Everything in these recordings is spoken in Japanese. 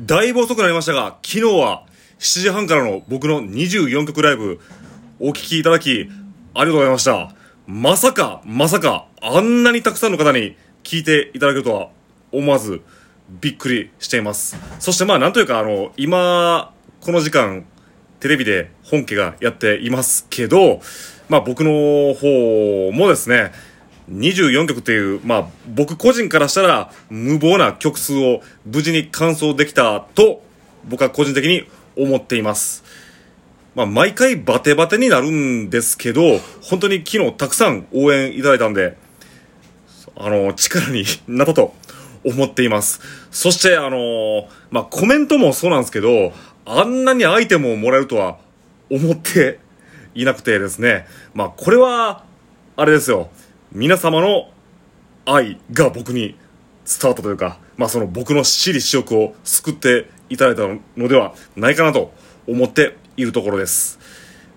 だいぶ遅くなりましたが、昨日は7時半からの僕の24曲ライブ、お聴きいただき、ありがとうございました。まさか、まさか、あんなにたくさんの方に聞いていただけるとは思わず、びっくりしています。そしてまあ、なんというか、あの、今、この時間、テレビで本家がやっていますけど、まあ僕の方もですね、24曲っていう、まあ僕個人からしたら無謀な曲数を無事に完走できたと僕は個人的に思っています。まあ毎回バテバテになるんですけど、本当に昨日たくさん応援いただいたんで、あの、力になったと思っています。そして、あの、まあコメントもそうなんですけど、あんなにアイテムをもらえるとは思っていなくてですね。まあこれは、あれですよ。皆様の愛が僕に伝わったというか、まあその僕の私利私欲を救っていただいたのではないかなと思っているところです。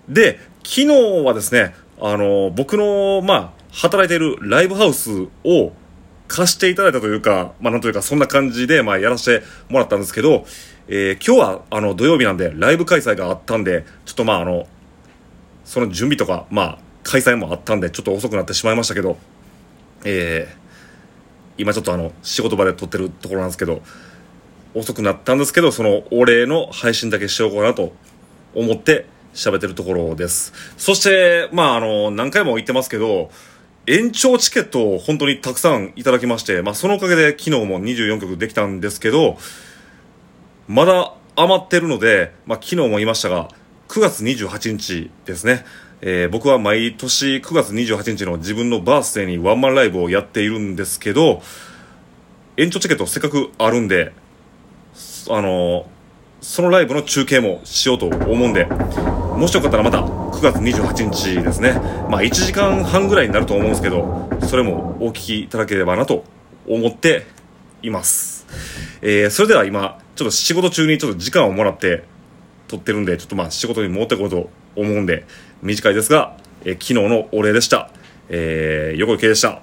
で、昨日はですね、あの、僕の、まあ、働いているライブハウスを貸していただいたというか、まあなんというかそんな感じで、まあやらせてもらったんですけど、えー今日はあの土曜日なんでライブ開催があったんで、ちょっとまああの、その準備とか、まあ開催もあったんで、ちょっと遅くなってしまいましたけど、えー今ちょっとあの、仕事場で撮ってるところなんですけど、遅くなったんですけど、そのお礼の配信だけしようかなと思って喋ってるところです。そして、まああの、何回も言ってますけど、延長チケットを本当にたくさんいただきまして、まあそのおかげで昨日も24曲できたんですけど、まだ余ってるので、まあ昨日も言いましたが、9月28日ですね。えー僕は毎年9月28日の自分のバースデーにワンマンライブをやっているんですけど、延長チケットせっかくあるんで、あのそのライブの中継もしようと思うんで、もしよかったらまた9月28日ですね。まあ1時間半ぐらいになると思うんですけど、それもお聞きいただければなと思っています。えー、それでは今、ちょっと仕事中にちょっと時間をもらって撮ってるんで、ちょっとまあ仕事に持っていこうと思うんで、短いですが、えー昨日のお礼でした。えー、横池でした。